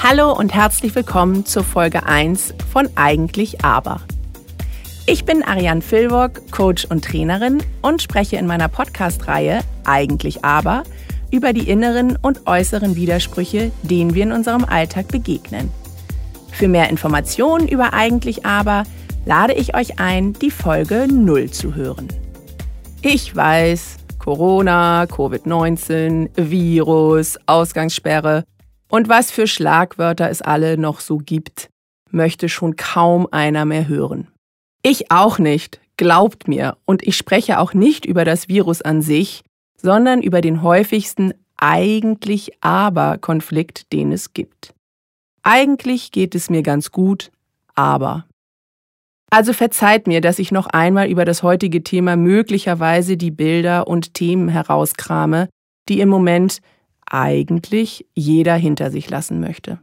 Hallo und herzlich willkommen zur Folge 1 von Eigentlich Aber. Ich bin Ariane Filwok, Coach und Trainerin und spreche in meiner Podcast-Reihe Eigentlich Aber über die inneren und äußeren Widersprüche, denen wir in unserem Alltag begegnen. Für mehr Informationen über Eigentlich Aber lade ich euch ein, die Folge 0 zu hören. Ich weiß, Corona, Covid-19, Virus, Ausgangssperre – und was für Schlagwörter es alle noch so gibt, möchte schon kaum einer mehr hören. Ich auch nicht, glaubt mir, und ich spreche auch nicht über das Virus an sich, sondern über den häufigsten eigentlich aber Konflikt, den es gibt. Eigentlich geht es mir ganz gut, aber. Also verzeiht mir, dass ich noch einmal über das heutige Thema möglicherweise die Bilder und Themen herauskrame, die im Moment eigentlich jeder hinter sich lassen möchte.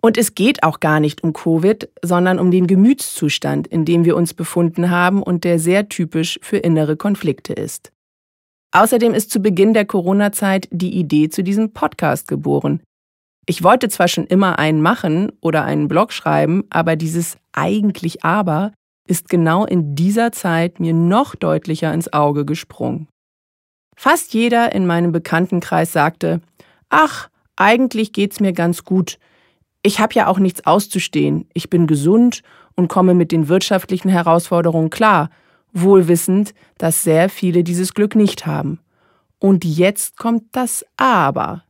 Und es geht auch gar nicht um Covid, sondern um den Gemütszustand, in dem wir uns befunden haben und der sehr typisch für innere Konflikte ist. Außerdem ist zu Beginn der Corona-Zeit die Idee zu diesem Podcast geboren. Ich wollte zwar schon immer einen machen oder einen Blog schreiben, aber dieses eigentlich aber ist genau in dieser Zeit mir noch deutlicher ins Auge gesprungen. Fast jeder in meinem Bekanntenkreis sagte, ach, eigentlich geht's mir ganz gut. Ich habe ja auch nichts auszustehen. Ich bin gesund und komme mit den wirtschaftlichen Herausforderungen klar, wohl wissend, dass sehr viele dieses Glück nicht haben. Und jetzt kommt das Aber.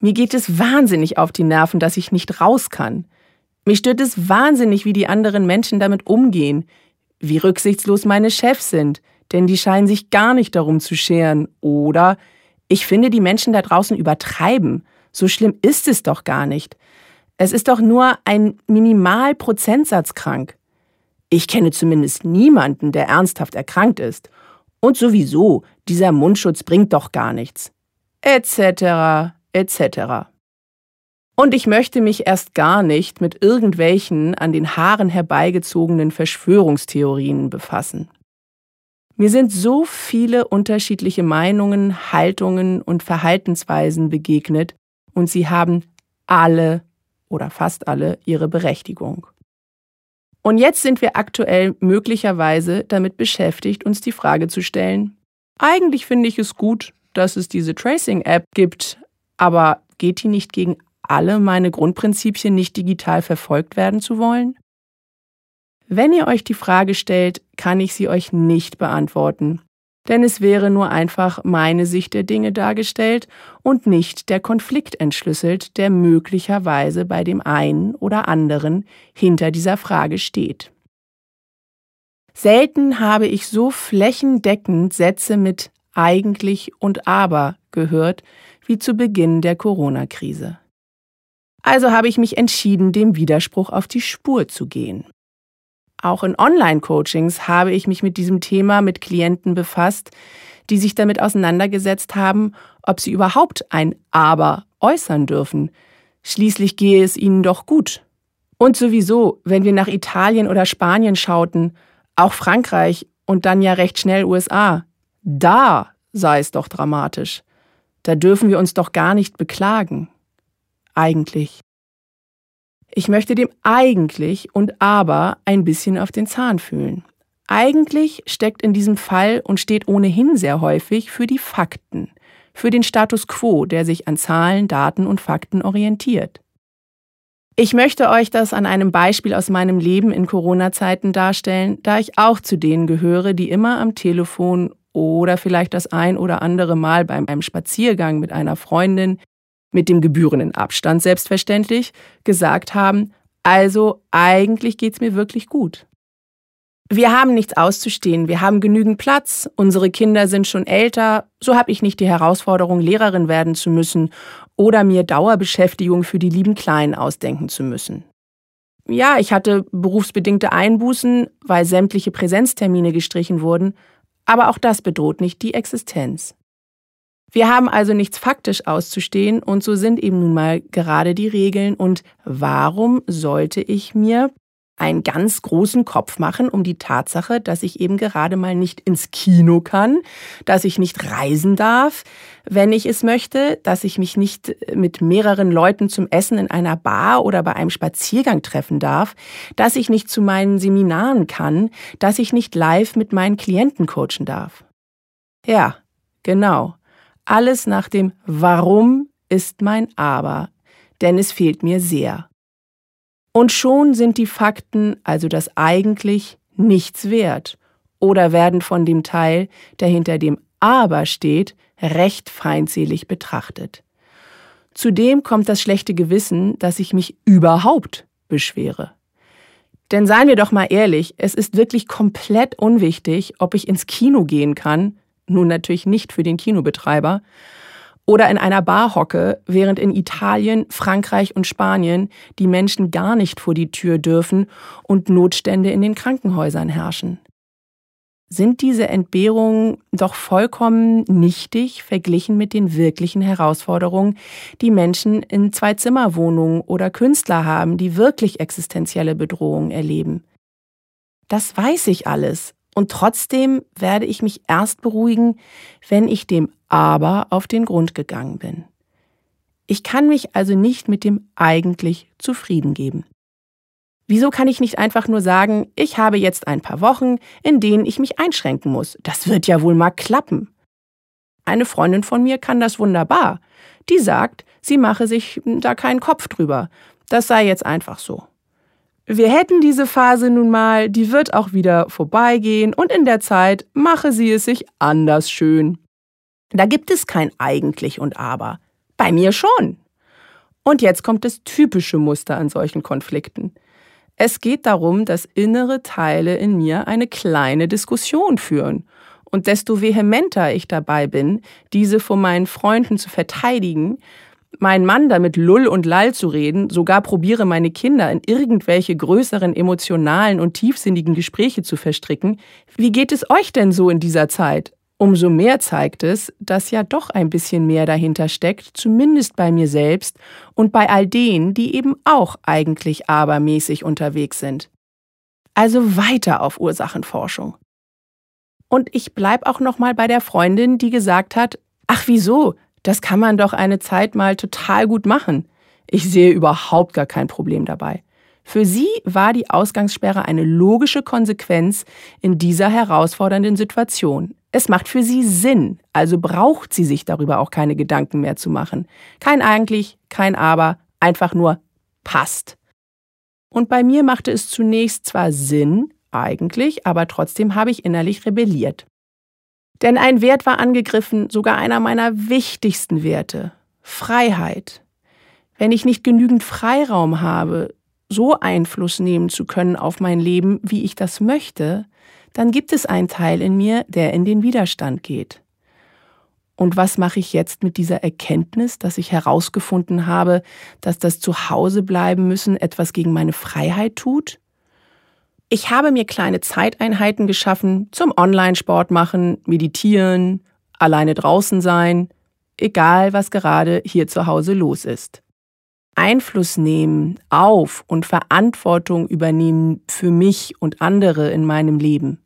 Mir geht es wahnsinnig auf die Nerven, dass ich nicht raus kann. Mich stört es wahnsinnig, wie die anderen Menschen damit umgehen, wie rücksichtslos meine Chefs sind, denn die scheinen sich gar nicht darum zu scheren. Oder ich finde, die Menschen da draußen übertreiben. So schlimm ist es doch gar nicht. Es ist doch nur ein Minimalprozentsatz krank. Ich kenne zumindest niemanden, der ernsthaft erkrankt ist. Und sowieso, dieser Mundschutz bringt doch gar nichts. Etc. etc. Und ich möchte mich erst gar nicht mit irgendwelchen an den Haaren herbeigezogenen Verschwörungstheorien befassen. Mir sind so viele unterschiedliche Meinungen, Haltungen und Verhaltensweisen begegnet und sie haben alle oder fast alle ihre Berechtigung. Und jetzt sind wir aktuell möglicherweise damit beschäftigt, uns die Frage zu stellen, eigentlich finde ich es gut, dass es diese Tracing-App gibt, aber geht die nicht gegen alle meine Grundprinzipien, nicht digital verfolgt werden zu wollen? Wenn ihr euch die Frage stellt, kann ich sie euch nicht beantworten, denn es wäre nur einfach meine Sicht der Dinge dargestellt und nicht der Konflikt entschlüsselt, der möglicherweise bei dem einen oder anderen hinter dieser Frage steht. Selten habe ich so flächendeckend Sätze mit eigentlich und aber gehört wie zu Beginn der Corona-Krise. Also habe ich mich entschieden, dem Widerspruch auf die Spur zu gehen. Auch in Online-Coachings habe ich mich mit diesem Thema mit Klienten befasst, die sich damit auseinandergesetzt haben, ob sie überhaupt ein Aber äußern dürfen. Schließlich gehe es ihnen doch gut. Und sowieso, wenn wir nach Italien oder Spanien schauten, auch Frankreich und dann ja recht schnell USA, da sei es doch dramatisch. Da dürfen wir uns doch gar nicht beklagen. Eigentlich. Ich möchte dem eigentlich und aber ein bisschen auf den Zahn fühlen. Eigentlich steckt in diesem Fall und steht ohnehin sehr häufig für die Fakten, für den Status quo, der sich an Zahlen, Daten und Fakten orientiert. Ich möchte euch das an einem Beispiel aus meinem Leben in Corona-Zeiten darstellen, da ich auch zu denen gehöre, die immer am Telefon oder vielleicht das ein oder andere Mal beim einem Spaziergang mit einer Freundin mit dem gebührenden Abstand selbstverständlich, gesagt haben, also eigentlich geht's mir wirklich gut. Wir haben nichts auszustehen, wir haben genügend Platz, unsere Kinder sind schon älter, so habe ich nicht die Herausforderung, Lehrerin werden zu müssen oder mir Dauerbeschäftigung für die lieben Kleinen ausdenken zu müssen. Ja, ich hatte berufsbedingte Einbußen, weil sämtliche Präsenztermine gestrichen wurden, aber auch das bedroht nicht die Existenz. Wir haben also nichts faktisch auszustehen und so sind eben nun mal gerade die Regeln und warum sollte ich mir einen ganz großen Kopf machen um die Tatsache, dass ich eben gerade mal nicht ins Kino kann, dass ich nicht reisen darf, wenn ich es möchte, dass ich mich nicht mit mehreren Leuten zum Essen in einer Bar oder bei einem Spaziergang treffen darf, dass ich nicht zu meinen Seminaren kann, dass ich nicht live mit meinen Klienten coachen darf. Ja, genau. Alles nach dem Warum ist mein Aber, denn es fehlt mir sehr. Und schon sind die Fakten, also das eigentlich, nichts wert oder werden von dem Teil, der hinter dem Aber steht, recht feindselig betrachtet. Zudem kommt das schlechte Gewissen, dass ich mich überhaupt beschwere. Denn seien wir doch mal ehrlich, es ist wirklich komplett unwichtig, ob ich ins Kino gehen kann, nun natürlich nicht für den Kinobetreiber, oder in einer Bar hocke, während in Italien, Frankreich und Spanien die Menschen gar nicht vor die Tür dürfen und Notstände in den Krankenhäusern herrschen. Sind diese Entbehrungen doch vollkommen nichtig verglichen mit den wirklichen Herausforderungen, die Menschen in Zwei-Zimmer-Wohnungen oder Künstler haben, die wirklich existenzielle Bedrohungen erleben? Das weiß ich alles und trotzdem werde ich mich erst beruhigen, wenn ich dem Aber auf den Grund gegangen bin. Ich kann mich also nicht mit dem eigentlich zufrieden geben. Wieso kann ich nicht einfach nur sagen, ich habe jetzt ein paar Wochen, in denen ich mich einschränken muss? Das wird ja wohl mal klappen. Eine Freundin von mir kann das wunderbar. Die sagt, sie mache sich da keinen Kopf drüber. Das sei jetzt einfach so. Wir hätten diese Phase nun mal, die wird auch wieder vorbeigehen und in der Zeit mache sie es sich anders schön. Da gibt es kein eigentlich und aber. Bei mir schon. Und jetzt kommt das typische Muster an solchen Konflikten. Es geht darum, dass innere Teile in mir eine kleine Diskussion führen. Und desto vehementer ich dabei bin, diese vor meinen Freunden zu verteidigen, meinen Mann damit Lull und Lall zu reden, sogar probiere meine Kinder in irgendwelche größeren emotionalen und tiefsinnigen Gespräche zu verstricken. Wie geht es euch denn so in dieser Zeit? Umso mehr zeigt es, dass ja doch ein bisschen mehr dahinter steckt, zumindest bei mir selbst und bei all denen, die eben auch eigentlich abermäßig unterwegs sind. Also weiter auf Ursachenforschung. Und ich bleib auch noch mal bei der Freundin, die gesagt hat: "Ach wieso? Das kann man doch eine Zeit mal total gut machen. Ich sehe überhaupt gar kein Problem dabei. Für sie war die Ausgangssperre eine logische Konsequenz in dieser herausfordernden Situation. Es macht für sie Sinn, also braucht sie sich darüber auch keine Gedanken mehr zu machen. Kein eigentlich, kein aber, einfach nur passt. Und bei mir machte es zunächst zwar Sinn, eigentlich, aber trotzdem habe ich innerlich rebelliert. Denn ein Wert war angegriffen, sogar einer meiner wichtigsten Werte. Freiheit. Wenn ich nicht genügend Freiraum habe, so Einfluss nehmen zu können auf mein Leben, wie ich das möchte, dann gibt es einen Teil in mir, der in den Widerstand geht. Und was mache ich jetzt mit dieser Erkenntnis, dass ich herausgefunden habe, dass das Zuhause bleiben müssen etwas gegen meine Freiheit tut? Ich habe mir kleine Zeiteinheiten geschaffen zum Online-Sport machen, meditieren, alleine draußen sein, egal was gerade hier zu Hause los ist. Einfluss nehmen auf und Verantwortung übernehmen für mich und andere in meinem Leben.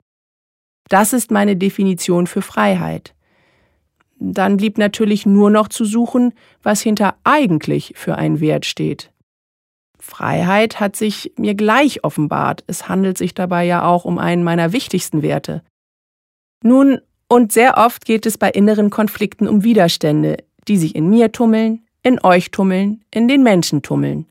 Das ist meine Definition für Freiheit. Dann blieb natürlich nur noch zu suchen, was hinter eigentlich für einen Wert steht. Freiheit hat sich mir gleich offenbart. Es handelt sich dabei ja auch um einen meiner wichtigsten Werte. Nun, und sehr oft geht es bei inneren Konflikten um Widerstände, die sich in mir tummeln, in euch tummeln, in den Menschen tummeln.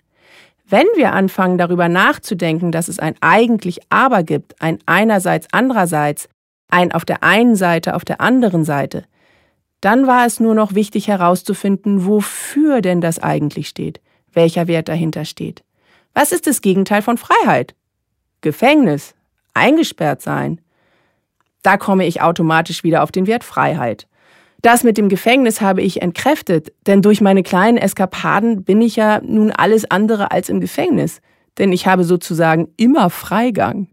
Wenn wir anfangen darüber nachzudenken, dass es ein eigentlich Aber gibt, ein einerseits andererseits, ein auf der einen Seite, auf der anderen Seite, dann war es nur noch wichtig herauszufinden, wofür denn das eigentlich steht welcher Wert dahinter steht. Was ist das Gegenteil von Freiheit? Gefängnis, eingesperrt sein. Da komme ich automatisch wieder auf den Wert Freiheit. Das mit dem Gefängnis habe ich entkräftet, denn durch meine kleinen Eskapaden bin ich ja nun alles andere als im Gefängnis, denn ich habe sozusagen immer Freigang.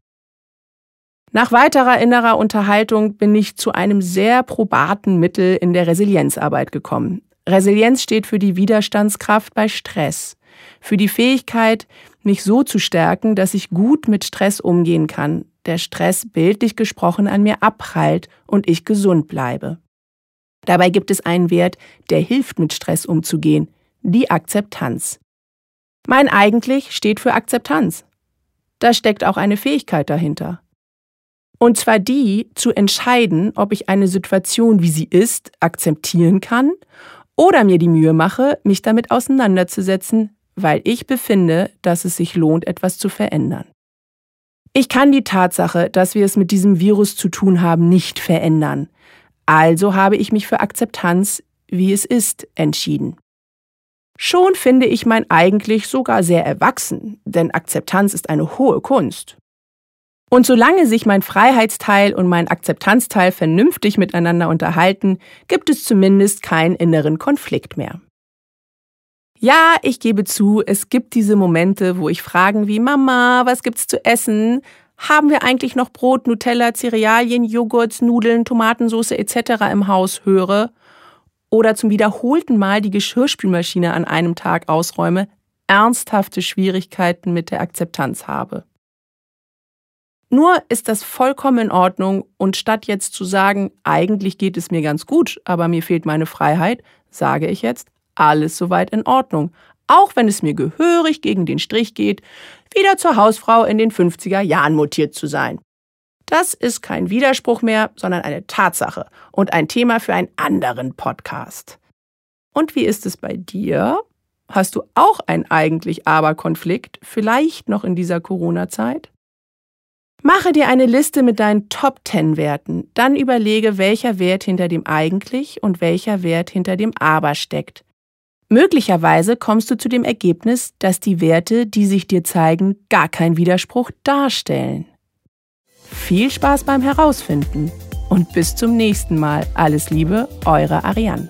Nach weiterer innerer Unterhaltung bin ich zu einem sehr probaten Mittel in der Resilienzarbeit gekommen. Resilienz steht für die Widerstandskraft bei Stress, für die Fähigkeit, mich so zu stärken, dass ich gut mit Stress umgehen kann, der Stress bildlich gesprochen an mir abprallt und ich gesund bleibe. Dabei gibt es einen Wert, der hilft, mit Stress umzugehen, die Akzeptanz. Mein eigentlich steht für Akzeptanz. Da steckt auch eine Fähigkeit dahinter. Und zwar die, zu entscheiden, ob ich eine Situation, wie sie ist, akzeptieren kann oder mir die Mühe mache, mich damit auseinanderzusetzen, weil ich befinde, dass es sich lohnt, etwas zu verändern. Ich kann die Tatsache, dass wir es mit diesem Virus zu tun haben, nicht verändern. Also habe ich mich für Akzeptanz, wie es ist, entschieden. Schon finde ich mein eigentlich sogar sehr erwachsen, denn Akzeptanz ist eine hohe Kunst. Und solange sich mein Freiheitsteil und mein Akzeptanzteil vernünftig miteinander unterhalten, gibt es zumindest keinen inneren Konflikt mehr. Ja, ich gebe zu, es gibt diese Momente, wo ich Fragen wie Mama, was gibt's zu essen? Haben wir eigentlich noch Brot, Nutella, Cerealien, Joghurt, Nudeln, Tomatensauce etc. im Haus höre oder zum wiederholten Mal die Geschirrspülmaschine an einem Tag ausräume, ernsthafte Schwierigkeiten mit der Akzeptanz habe. Nur ist das vollkommen in Ordnung und statt jetzt zu sagen, eigentlich geht es mir ganz gut, aber mir fehlt meine Freiheit, sage ich jetzt, alles soweit in Ordnung. Auch wenn es mir gehörig gegen den Strich geht, wieder zur Hausfrau in den 50er Jahren mutiert zu sein. Das ist kein Widerspruch mehr, sondern eine Tatsache und ein Thema für einen anderen Podcast. Und wie ist es bei dir? Hast du auch einen eigentlich Aber-Konflikt, vielleicht noch in dieser Corona-Zeit? Mache dir eine Liste mit deinen Top 10 Werten, dann überlege, welcher Wert hinter dem eigentlich und welcher Wert hinter dem Aber steckt. Möglicherweise kommst du zu dem Ergebnis, dass die Werte, die sich dir zeigen, gar keinen Widerspruch darstellen. Viel Spaß beim Herausfinden und bis zum nächsten Mal. Alles Liebe, eure Ariane.